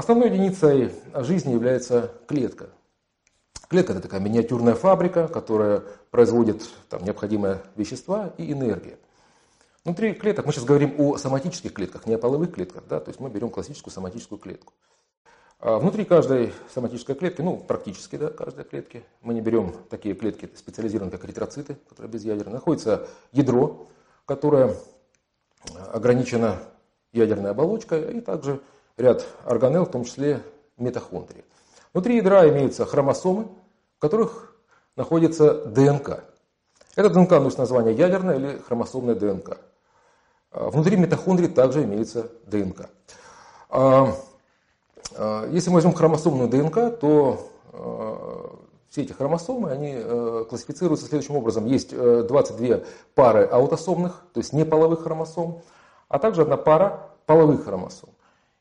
основной единицей жизни является клетка. Клетка – это такая миниатюрная фабрика, которая производит там, необходимые вещества и энергию. Внутри клеток, мы сейчас говорим о соматических клетках, не о половых клетках, да, то есть мы берем классическую соматическую клетку. А внутри каждой соматической клетки, ну практически да, каждой клетки, мы не берем такие клетки специализированные, как эритроциты, которые безъядерные, находится ядро, которое ограничено ядерной оболочкой, и также ряд органелл, в том числе митохондрии. Внутри ядра имеются хромосомы, в которых находится ДНК. Это ДНК носит название ядерная или хромосомная ДНК. А внутри митохондрий также имеется ДНК. А, а, если мы возьмем хромосомную ДНК, то все эти хромосомы, они э, классифицируются следующим образом. Есть 22 э, пары аутосомных, то есть неполовых хромосом, а также одна пара половых хромосом.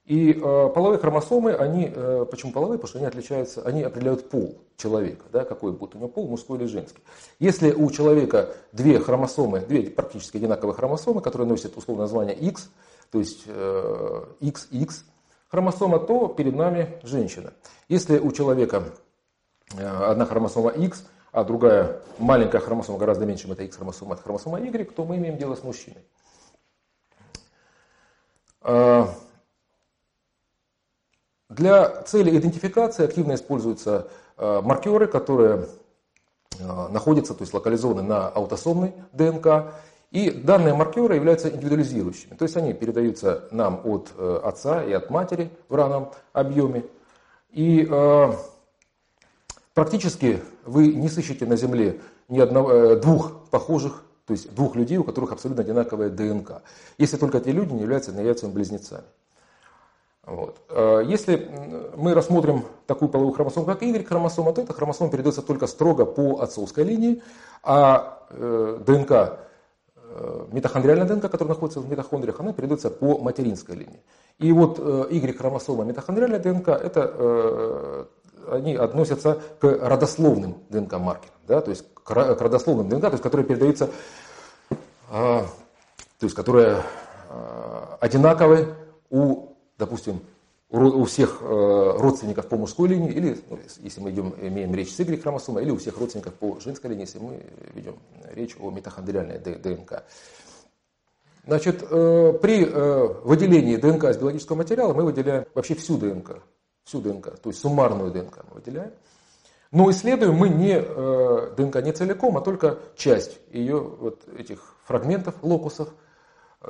И э, половые хромосомы, они, э, почему половые? Потому что они отличаются, они определяют пол человека, да, какой будет у него пол, мужской или женский. Если у человека две хромосомы, две практически одинаковые хромосомы, которые носят условное название X, то есть э, XX хромосома, то перед нами женщина. Если у человека э, одна хромосома X, а другая маленькая хромосома, гораздо меньше, чем это X-хромосома, это хромосома Y, то мы имеем дело с мужчиной. Для цели идентификации активно используются а, маркеры, которые а, находятся, то есть локализованы на аутосомной ДНК. И данные маркеры являются индивидуализирующими. То есть они передаются нам от э, отца и от матери в равном объеме. И практически вы не сыщете на Земле ни одного, э, двух похожих то есть двух людей, у которых абсолютно одинаковая ДНК. Если только эти люди не являются однояйцевыми близнецами. Вот. А если мы рассмотрим такую половую хромосому, как Y-хромосома, то эта хромосома передается только строго по отцовской линии, а э, ДНК, э, митохондриальная ДНК, которая находится в митохондриях, она передается по материнской линии. И вот э, Y-хромосома, митохондриальная ДНК, это они относятся к родословным ДНК-маркерам, да, то есть к родословным ДНК, то есть которые передаются, то есть которые одинаковы у, допустим, у всех э, родственников по мужской линии, или, ну, если мы идем, имеем речь с Y-хромосомой, или у всех родственников по женской линии, если мы ведем речь о митохондриальной ДНК. Значит, э, при э, выделении ДНК из биологического материала мы выделяем вообще всю ДНК всю ДНК, то есть суммарную ДНК мы выделяем. Но исследуем мы не ДНК не целиком, а только часть ее вот этих фрагментов, локусов,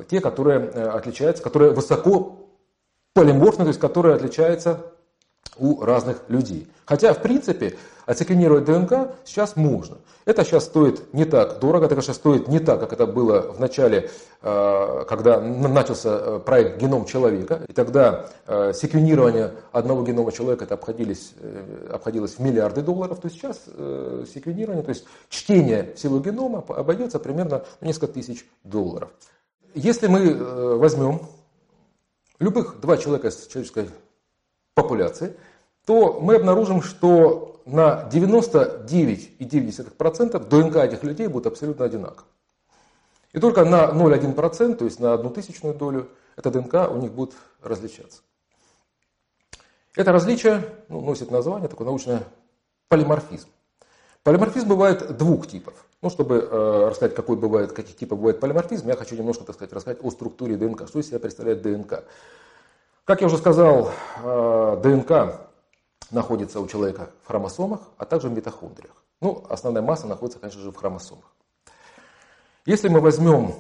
те, которые отличаются, которые высоко полиморфны, то есть которые отличаются у разных людей. Хотя, в принципе, отсеквенировать ДНК сейчас можно. Это сейчас стоит не так дорого, это, конечно, стоит не так, как это было в начале, э, когда начался э, проект «Геном человека». И тогда э, секвенирование одного генома человека это обходилось, обходилось в миллиарды долларов. То сейчас секвенирование, то есть чтение всего генома обойдется примерно несколько тысяч долларов. Если мы возьмем любых два человека из человеческой популяции, то мы обнаружим, что на 99,9% ДНК этих людей будет абсолютно одинаков. И только на 0,1%, то есть на одну тысячную долю, эта ДНК у них будет различаться. Это различие ну, носит название, такое научное полиморфизм. Полиморфизм бывает двух типов. Ну, чтобы э, рассказать, какой бывает, каких типов бывает полиморфизм, я хочу немножко, так сказать, рассказать о структуре ДНК, что из себя представляет ДНК. Как я уже сказал, э, ДНК находится у человека в хромосомах, а также в митохондриях. Ну, основная масса находится, конечно же, в хромосомах. Если мы возьмем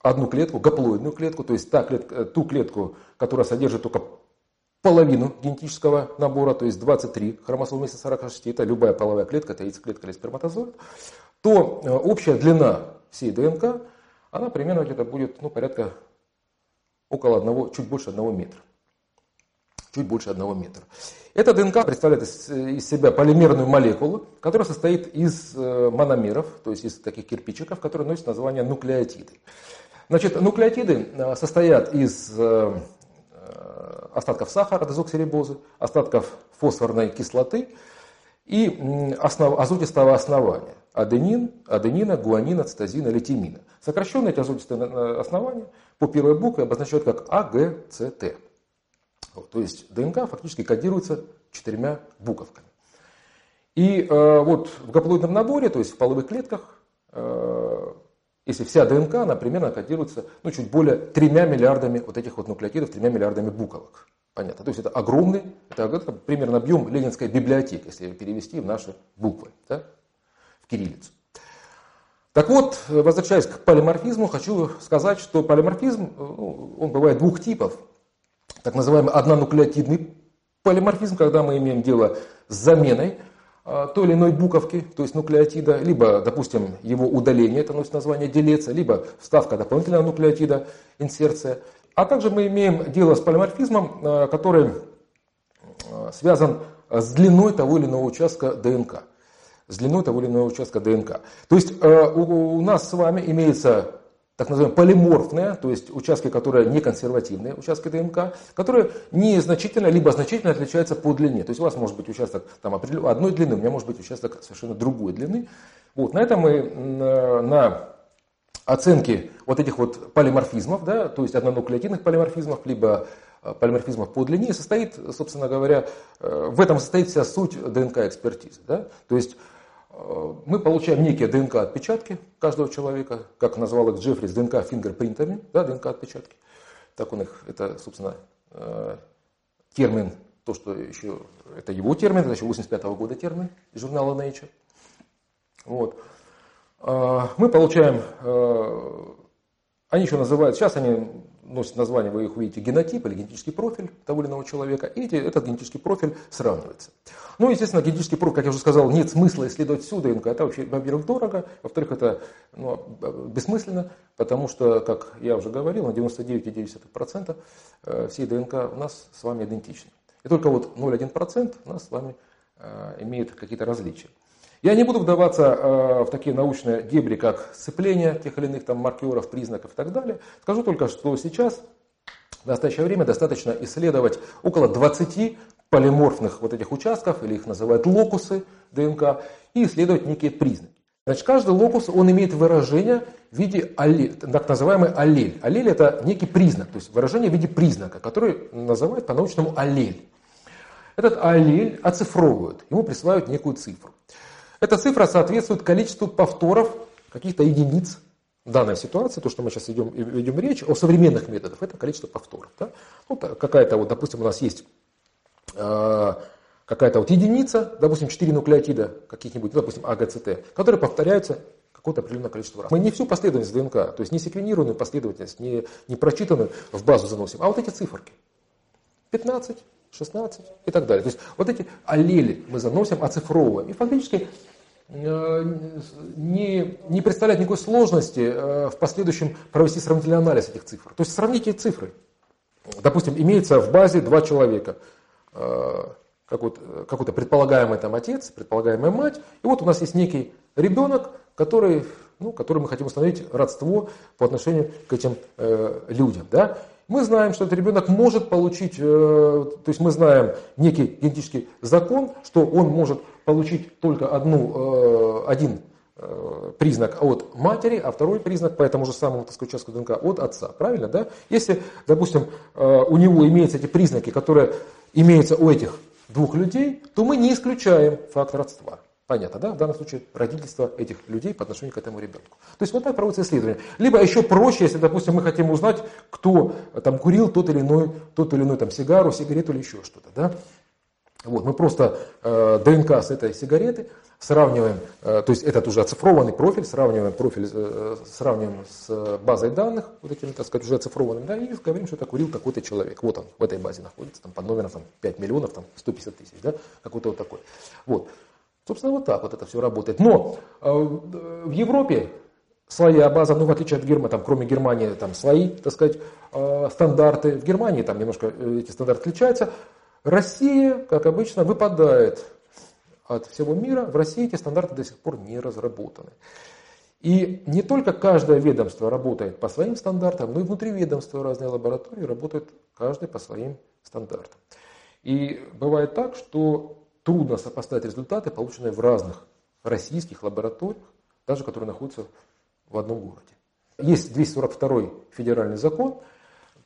одну клетку, гаплоидную клетку, то есть та клетка, ту клетку, которая содержит только половину генетического набора, то есть 23 хромосомы вместо 46, это любая половая клетка, это яйцеклетка или сперматозоид, то э, общая длина всей ДНК, она примерно где-то будет ну, порядка около одного, чуть больше одного метра. Чуть больше одного метра. Эта ДНК представляет из себя полимерную молекулу, которая состоит из э, мономеров, то есть из таких кирпичиков, которые носят название нуклеотиды. Значит, нуклеотиды э, состоят из остатков сахара, дезоксирибозы, остатков фосфорной кислоты и основ, азотистого основания аденин, аденина, гуанина, цитозина, литимина. Сокращенные эти азотистые основания по первой букве обозначают как А, Г, С, Т. Вот, то есть ДНК фактически кодируется четырьмя буковками. И э, вот в гаплоидном наборе, то есть в половых клетках, э, если вся ДНК, она примерно кодируется ну, чуть более тремя миллиардами вот этих вот нуклеотидов, тремя миллиардами буковок. Понятно. То есть это огромный, это, это примерно объем ленинской библиотеки, если перевести в наши буквы, да, в кириллицу. Так вот, возвращаясь к полиморфизму, хочу сказать, что полиморфизм, ну, он бывает двух типов. Так называемый однонуклеотидный полиморфизм, когда мы имеем дело с заменой той или иной буковки, то есть нуклеотида, либо, допустим, его удаление, это носит название делеция, либо вставка дополнительного нуклеотида, инсерция. А также мы имеем дело с полиморфизмом, а, который а, связан с длиной того или иного участка ДНК. С длиной того или иного участка ДНК. То есть у нас с вами имеется так называемые полиморфные, то есть участки, которые не консервативные, участки ДНК, которые незначительно либо значительно отличаются по длине. То есть у вас может быть участок там, одной длины, у меня может быть участок совершенно другой длины. Вот, на этом мы на оценке вот этих вот полиморфизмов, да, то есть однонуклеотидных полиморфизмов, либо э, полиморфизмов по длине, состоит, собственно говоря, э, в этом состоит вся суть ДНК-экспертизы. Да? То есть Э, мы получаем некие ДНК-отпечатки каждого человека, как назвал их Джеффри, с ДНК-фингерпринтами, да, ДНК-отпечатки. Так он их, это, собственно, э, термин, то, что еще, это его термин, это еще 85 -го года термин из журнала Nature. Вот. Э, мы получаем, они еще называют, сейчас они носит название, вы их увидите, генотип или генетический профиль того или иного человека, и эти, этот генетический профиль сравнивается. Ну, естественно, генетический профиль, как я уже сказал, нет смысла исследовать всю ДНК. Это вообще, во-первых, дорого, во-вторых, это ну, бессмысленно, потому что, как я уже говорил, на 99,9% э, всей ДНК у нас с вами идентичны. И только вот 0,1% у нас с вами э, имеет какие-то различия. Я не буду вдаваться э, в такие научные дебри, как сцепление тех или иных там маркеров, признаков и так далее. Скажу только, что сейчас, в настоящее время, достаточно исследовать около 20 полиморфных вот этих участков, или их называют локусы ДНК, и исследовать некие признаки. Значит, каждый локус, он имеет выражение в виде аллель, так называемый аллель. Аллель это некий признак, то есть выражение в виде признака, который называют по-научному аллель. Этот аллель оцифровывают, ему присваивают некую цифру. Эта цифра соответствует количеству повторов каких-то единиц в данной ситуации, то, что мы сейчас идем, ведем речь о современных методах, это количество повторов. Да? Ну, какая-то вот, допустим, у нас есть э, какая-то вот единица, допустим, 4 нуклеотида каких-нибудь, ну, допустим, АГЦТ, которые повторяются какое-то определенное количество раз. Мы не всю последовательность ДНК, то есть не секвенированную последовательность, не, не прочитанную в базу заносим, а вот эти циферки. 15, 16 и так далее. То есть вот эти аллели мы заносим, оцифровываем. И фактически не, не представляет никакой сложности э, в последующем провести сравнительный анализ этих цифр. То есть сравните цифры. Допустим, имеется в базе два человека. Э, какой-то, какой-то предполагаемый там отец, предполагаемая мать. И вот у нас есть некий ребенок, который, ну, который мы хотим установить родство по отношению к этим э, людям. Да? Мы знаем, что этот ребенок может получить, э, то есть мы знаем некий генетический закон, что он может получить только одну, э, один э, признак от матери, а второй признак по этому же самому так сказать, участку ДНК от отца. Правильно, да? Если, допустим, у него имеются эти признаки, которые имеются у этих двух людей, то мы не исключаем факт родства. Понятно, да? В данном случае родительство этих людей по отношению к этому ребенку. То есть вот так проводится исследование. Либо еще проще, если, допустим, мы хотим узнать, кто там курил тот или иной, тот или иной там сигару, сигарету или еще что-то. Да? Вот, мы просто э, ДНК с этой сигареты сравниваем, э, то есть этот уже оцифрованный профиль, сравниваем профиль, э, сравниваем с базой данных, вот этими, так сказать, уже оцифрованными, да, и говорим, что это курил такой-то человек. Вот он в этой базе находится, там под номером там, 5 миллионов, там, 150 тысяч, да, какой-то вот такой. Вот. Собственно, вот так вот это все работает. Но э, в Европе своя база, ну, в отличие от Германии, там, кроме Германии, там свои, так сказать, э, стандарты. В Германии там немножко э, эти стандарты отличаются. Россия, как обычно, выпадает от всего мира. В России эти стандарты до сих пор не разработаны. И не только каждое ведомство работает по своим стандартам, но и внутри ведомства разные лаборатории работают каждый по своим стандартам. И бывает так, что трудно сопоставить результаты, полученные в разных российских лабораториях, даже которые находятся в одном городе. Есть 242 федеральный закон,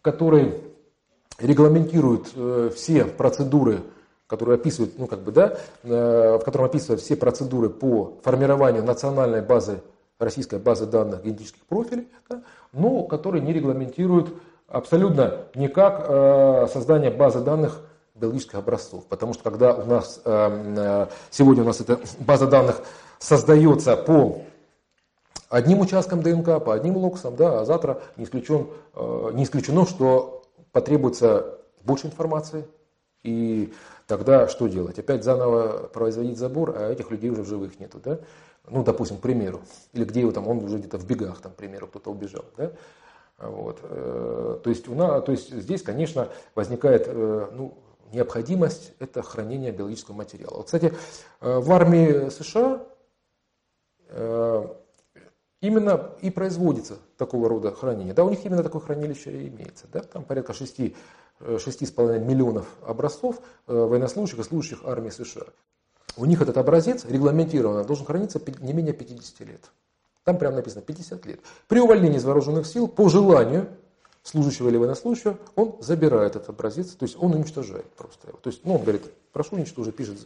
который регламентирует э, все процедуры, которые описывают, ну как бы, да, э, в котором описывают все процедуры по формированию национальной базы, российской базы данных генетических профилей, да, но который не регламентирует абсолютно никак э, создание базы данных биологических образцов. Потому что когда у нас сегодня у нас эта база данных создается по одним участкам ДНК, по одним локусам, да, а завтра не, исключен, не исключено, что потребуется больше информации, и тогда что делать? Опять заново производить забор, а этих людей уже в живых нету, да? Ну, допустим, к примеру. Или где его там, он уже где-то в бегах, там, к примеру, кто-то убежал, да? Вот. Э, то, есть, у нас, то есть здесь, конечно, возникает э, ну, необходимость это хранение биологического материала. Кстати, э, в армии США именно и производится такого рода хранение. Да, у них именно такое хранилище и имеется. Да? Там порядка 6, 6,5 э, миллионов образцов э, военнослужащих и служащих армии США. У них этот образец регламентированно должен храниться не менее 50 лет. Там прямо написано 50 лет. При увольнении из вооруженных сил по желанию служащего или военнослужащего, он забирает этот образец, то есть он уничтожает просто его. То есть, ну, он говорит, прошу уничтожить, пишет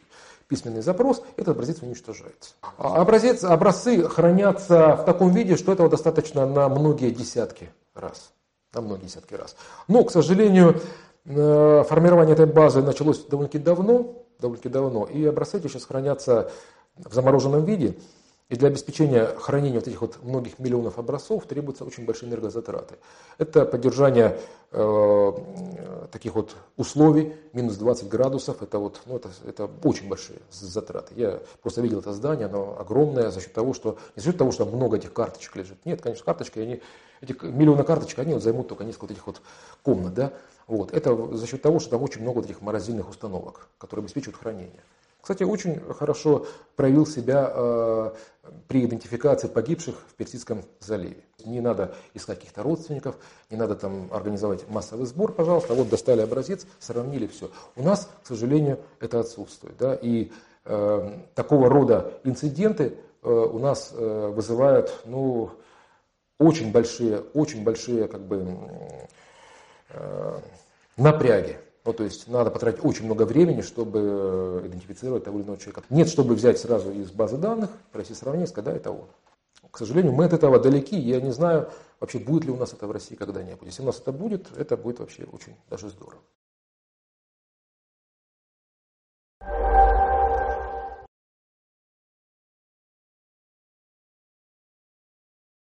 письменный запрос, этот образец уничтожается. А образец, образцы хранятся в таком виде, что этого достаточно на многие десятки раз. На многие десятки раз. Но, к сожалению, э, формирование этой базы началось довольно-таки давно, довольно-таки давно, и образцы эти сейчас хранятся в замороженном виде. И для обеспечения хранения вот этих вот многих миллионов образцов требуются очень большие энергозатраты. Это поддержание э, таких вот условий, минус 20 градусов, это, вот, ну, это, это очень большие затраты. Я просто видел это здание, оно огромное за счет того, что, не за счет того, что много этих карточек лежит. Нет, конечно, карточки, они, эти миллионы карточек, они вот займут только несколько этих вот комнат. Да? Вот. Это за счет того, что там очень много вот этих морозильных установок, которые обеспечивают хранение. Кстати, очень хорошо проявил себя э, при идентификации погибших в Персидском заливе. Не надо искать каких-то родственников, не надо там организовать массовый сбор, пожалуйста. Вот достали образец, сравнили все. У нас, к сожалению, это отсутствует. Да? И э, такого рода инциденты э, у нас э, вызывают ну, очень большие, очень большие как бы, э, напряги. Ну, то есть надо потратить очень много времени, чтобы идентифицировать того или иного человека. Нет, чтобы взять сразу из базы данных, провести сравнение, сказать, да, это он. К сожалению, мы от этого далеки. Я не знаю, вообще будет ли у нас это в России когда-нибудь. Если у нас это будет, это будет вообще очень даже здорово.